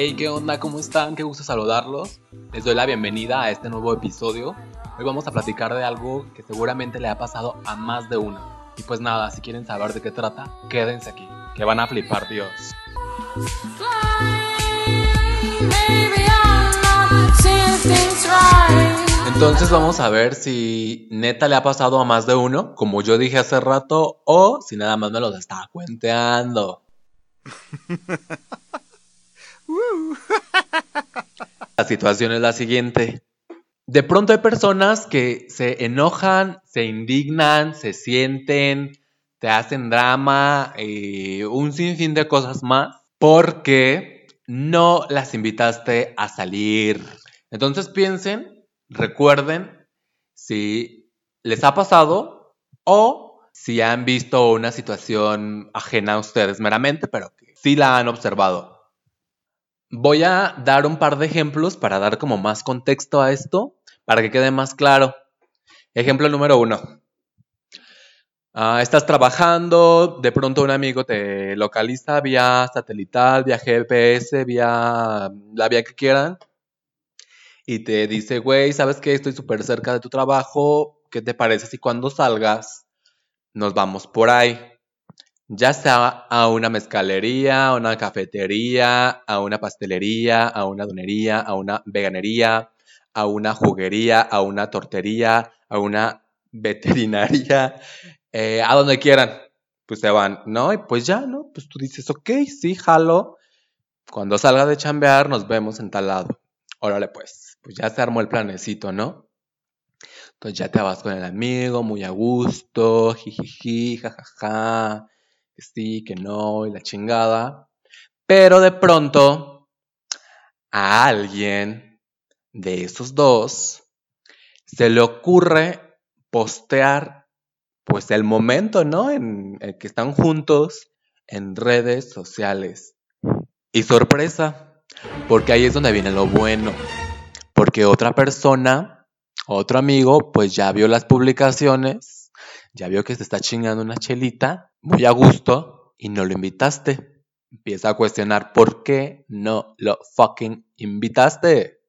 Hey, ¿qué onda? ¿Cómo están? Qué gusto saludarlos. Les doy la bienvenida a este nuevo episodio. Hoy vamos a platicar de algo que seguramente le ha pasado a más de uno. Y pues nada, si quieren saber de qué trata, quédense aquí, que van a flipar, Dios. Entonces vamos a ver si neta le ha pasado a más de uno, como yo dije hace rato, o si nada más me los estaba cuenteando. La situación es la siguiente. De pronto hay personas que se enojan, se indignan, se sienten, te hacen drama y un sinfín de cosas más porque no las invitaste a salir. Entonces piensen, recuerden si les ha pasado o si han visto una situación ajena a ustedes meramente, pero que sí la han observado. Voy a dar un par de ejemplos para dar como más contexto a esto, para que quede más claro. Ejemplo número uno. Ah, estás trabajando, de pronto un amigo te localiza vía satelital, vía GPS, vía la vía que quieran, y te dice, güey, ¿sabes qué? Estoy súper cerca de tu trabajo, ¿qué te parece si cuando salgas nos vamos por ahí? Ya sea a una mezcalería, a una cafetería, a una pastelería, a una donería, a una veganería, a una juguería, a una tortería, a una veterinaria, eh, a donde quieran, pues se van, ¿no? Y pues ya, ¿no? Pues tú dices, ok, sí, jalo. Cuando salga de chambear, nos vemos en tal lado. Órale, pues, pues ya se armó el planecito, ¿no? Entonces ya te vas con el amigo, muy a gusto, jijiji, jajaja que sí, que no, y la chingada. Pero de pronto, a alguien de esos dos se le ocurre postear, pues el momento, ¿no? En el que están juntos en redes sociales. Y sorpresa, porque ahí es donde viene lo bueno. Porque otra persona, otro amigo, pues ya vio las publicaciones, ya vio que se está chingando una chelita muy a gusto y no lo invitaste. Empieza a cuestionar por qué no lo fucking invitaste.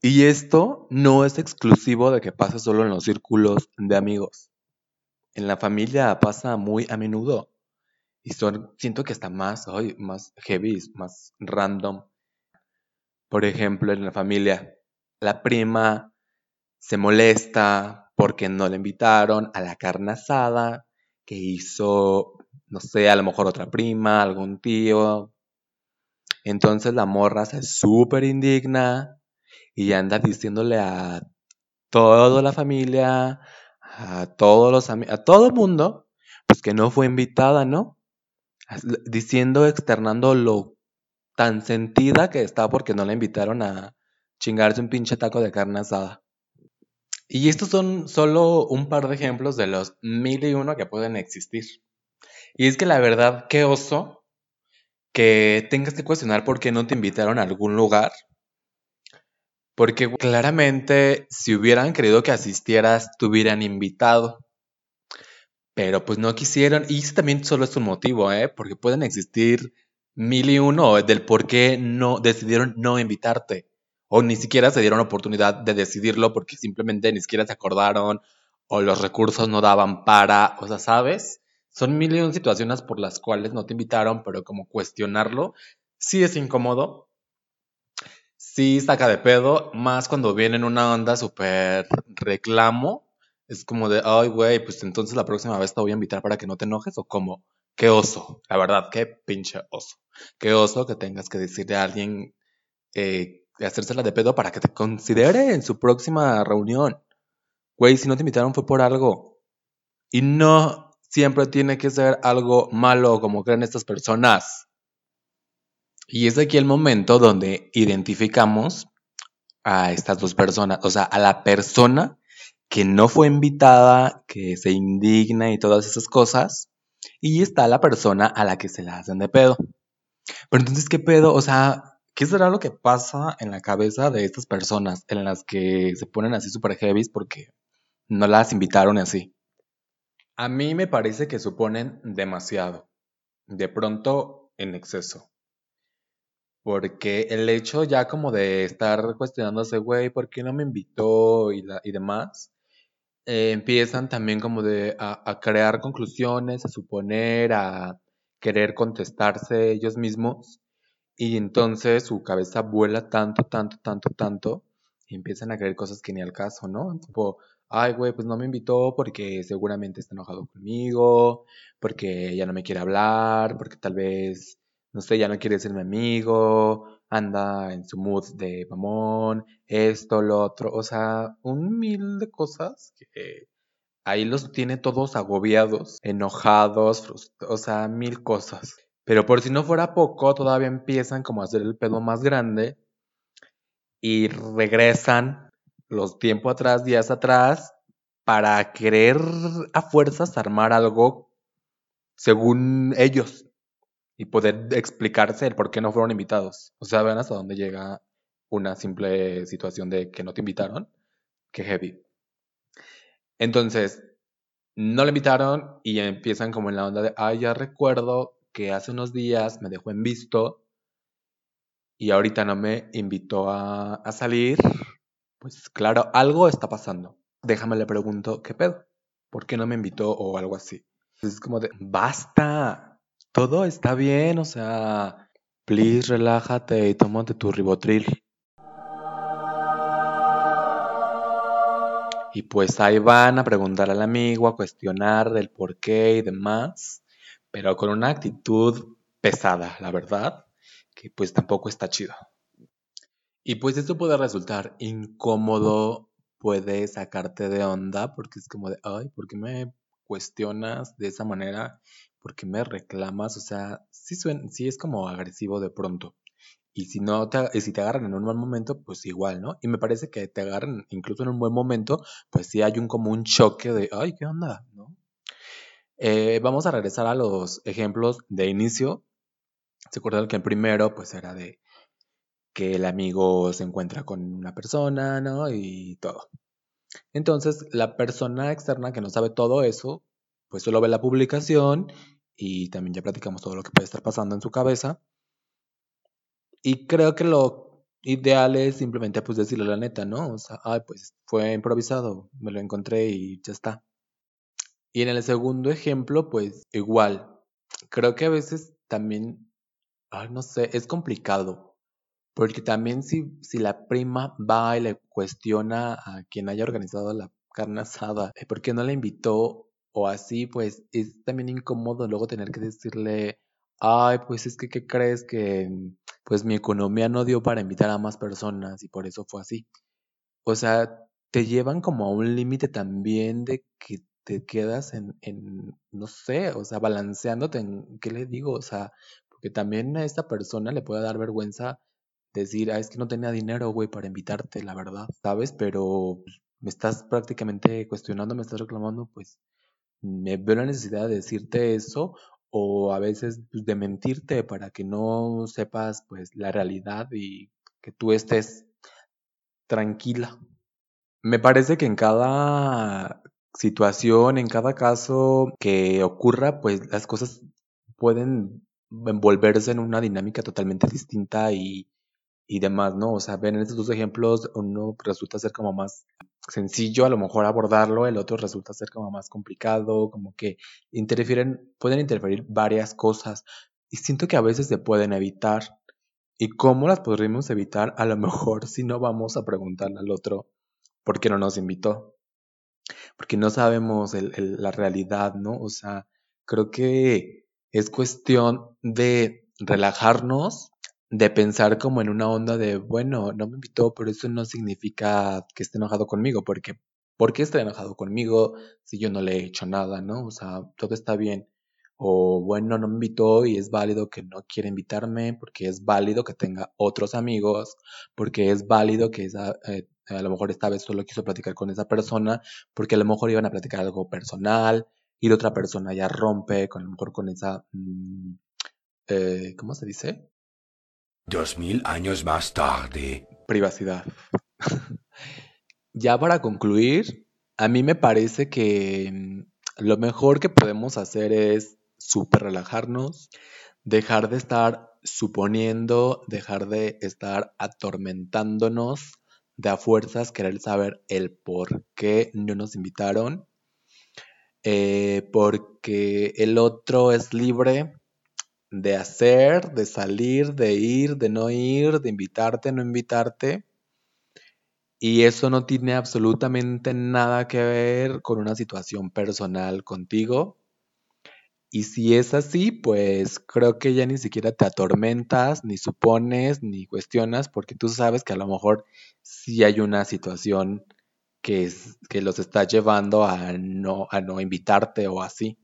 Y esto no es exclusivo de que pase solo en los círculos de amigos. En la familia pasa muy a menudo. Y son, siento que está más, hoy más heavy, más random. Por ejemplo, en la familia, la prima se molesta porque no le invitaron a la carne asada que hizo, no sé, a lo mejor otra prima, algún tío. Entonces la morra se súper indigna y anda diciéndole a toda la familia, a todos los a todo el mundo, pues que no fue invitada, ¿no? Diciendo, externando lo tan sentida que está porque no la invitaron a chingarse un pinche taco de carne asada. Y estos son solo un par de ejemplos de los mil y uno que pueden existir. Y es que la verdad, qué oso que tengas que cuestionar por qué no te invitaron a algún lugar. Porque claramente si hubieran querido que asistieras, te hubieran invitado. Pero pues no quisieron. Y ese también solo es un motivo, ¿eh? Porque pueden existir mil y uno del por qué no decidieron no invitarte o ni siquiera se dieron oportunidad de decidirlo porque simplemente ni siquiera se acordaron o los recursos no daban para, o sea, ¿sabes? Son mil y un situaciones por las cuales no te invitaron, pero como cuestionarlo sí es incómodo, sí saca de pedo, más cuando viene en una onda súper reclamo, es como de, ay, güey, pues entonces la próxima vez te voy a invitar para que no te enojes o como, qué oso, la verdad, qué pinche oso, qué oso que tengas que decirle a alguien eh, hacérsela de pedo para que te considere en su próxima reunión. Güey, si no te invitaron fue por algo. Y no siempre tiene que ser algo malo como creen estas personas. Y es aquí el momento donde identificamos a estas dos personas, o sea, a la persona que no fue invitada, que se indigna y todas esas cosas, y está la persona a la que se la hacen de pedo. Pero entonces, ¿qué pedo? O sea, ¿Qué será lo que pasa en la cabeza de estas personas en las que se ponen así súper heavy porque no las invitaron así? A mí me parece que suponen demasiado, de pronto en exceso. Porque el hecho ya como de estar cuestionándose, güey, ¿por qué no me invitó? Y demás, eh, empiezan también como de a, crear conclusiones, a suponer, a querer contestarse ellos mismos. Y entonces su cabeza vuela tanto, tanto, tanto, tanto, y empiezan a creer cosas que ni al caso, ¿no? Tipo, ay, güey, pues no me invitó porque seguramente está enojado conmigo, porque ya no me quiere hablar, porque tal vez, no sé, ya no quiere ser mi amigo, anda en su mood de mamón, esto, lo otro, o sea, un mil de cosas que ahí los tiene todos agobiados, enojados, o sea, mil cosas. Pero por si no fuera poco, todavía empiezan como a hacer el pedo más grande y regresan los tiempos atrás, días atrás, para querer a fuerzas armar algo según ellos y poder explicarse el por qué no fueron invitados. O sea, ven hasta dónde llega una simple situación de que no te invitaron. Qué heavy. Entonces, no le invitaron y empiezan como en la onda de, ay, ya recuerdo que hace unos días me dejó en visto y ahorita no me invitó a, a salir pues claro, algo está pasando. Déjame le pregunto, ¿qué pedo? ¿Por qué no me invitó o algo así? Es como de, basta, todo está bien, o sea, please relájate y tómate tu ribotril. Y pues ahí van a preguntar al amigo, a cuestionar el por qué y demás, pero con una actitud pesada, la verdad, que pues tampoco está chido. Y pues esto puede resultar incómodo, puede sacarte de onda, porque es como de, ay, ¿por qué me cuestionas de esa manera? ¿Por qué me reclamas? O sea, sí, es como agresivo de pronto. Y si no te, si te agarran en un mal momento, pues igual, ¿no? Y me parece que te agarran incluso en un buen momento, pues sí hay un como un choque de, ay, ¿qué onda? ¿no? Eh, vamos a regresar a los ejemplos de inicio. Se acuerdan que el primero, pues era de, que el amigo se encuentra con una persona, ¿no? Y todo. Entonces, la persona externa que no sabe todo eso, pues solo ve la publicación y también ya platicamos todo lo que puede estar pasando en su cabeza. Y creo que lo ideal es simplemente pues decirle la neta, ¿no? Ay, pues fue improvisado, me lo encontré y ya está. Y en el segundo ejemplo, pues igual. Creo que a veces también, ay, no sé, es complicado porque también si, si la prima va y le cuestiona a quien haya organizado la carne asada, eh, ¿por qué no la invitó? O así, pues es también incómodo luego tener que decirle, ay, pues es que, ¿qué crees? Que pues mi economía no dio para invitar a más personas y por eso fue así. O sea, te llevan como a un límite también de que te quedas en, en, no sé, o sea, balanceándote en, ¿qué le digo? O sea, porque también a esta persona le puede dar vergüenza decir, ah, es que no tenía dinero, güey, para invitarte, la verdad, ¿sabes? Pero pues, me estás prácticamente cuestionando, me estás reclamando, pues me veo la necesidad de decirte eso o a veces pues, de mentirte para que no sepas pues la realidad y que tú estés tranquila. Me parece que en cada situación, en cada caso que ocurra, pues las cosas pueden envolverse en una dinámica totalmente distinta y y demás, ¿no? O sea, ven en estos dos ejemplos, uno resulta ser como más sencillo a lo mejor abordarlo, el otro resulta ser como más complicado, como que interfieren, pueden interferir varias cosas y siento que a veces se pueden evitar. ¿Y cómo las podríamos evitar? A lo mejor si no vamos a preguntarle al otro por qué no nos invitó. Porque no sabemos la realidad, ¿no? O sea, creo que es cuestión de relajarnos de pensar como en una onda de, bueno, no me invitó, pero eso no significa que esté enojado conmigo, porque ¿por qué está enojado conmigo si yo no le he hecho nada, no? O sea, todo está bien. O bueno, no me invitó y es válido que no quiera invitarme, porque es válido que tenga otros amigos, porque es válido que esa, eh, a lo mejor esta vez solo quiso platicar con esa persona, porque a lo mejor iban a platicar algo personal y la otra persona ya rompe con a lo mejor con esa, mm, eh, ¿cómo se dice? Dos mil años más tarde. Privacidad. ya para concluir, a mí me parece que mm, lo mejor que podemos hacer es súper relajarnos, dejar de estar suponiendo, dejar de estar atormentándonos de a fuerzas, querer saber el por qué no nos invitaron, eh, porque el otro es libre de hacer, de salir, de ir, de no ir, de invitarte, no invitarte. Y eso no tiene absolutamente nada que ver con una situación personal contigo. Y si es así, pues creo que ya ni siquiera te atormentas, ni supones, ni cuestionas, porque tú sabes que a lo mejor sí hay una situación que, que los está llevando a no, a no invitarte o así.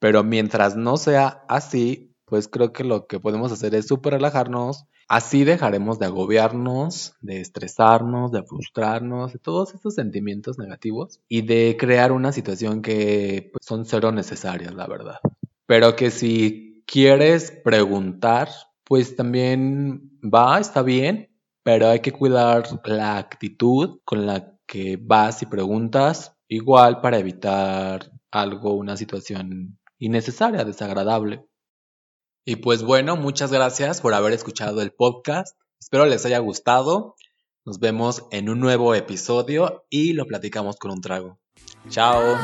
Pero mientras no sea así, pues creo que lo que podemos hacer es súper relajarnos. Así dejaremos de agobiarnos, de estresarnos, de frustrarnos, de todos esos sentimientos negativos y de crear una situación que pues, son cero necesarias, la verdad. Pero que si quieres preguntar, pues también va, está bien, pero hay que cuidar la actitud con la que vas y preguntas, igual para evitar algo, una situación innecesaria, desagradable. Y pues bueno, muchas gracias por haber escuchado el podcast. Espero les haya gustado. Nos vemos en un nuevo episodio y lo platicamos con un trago. Chao.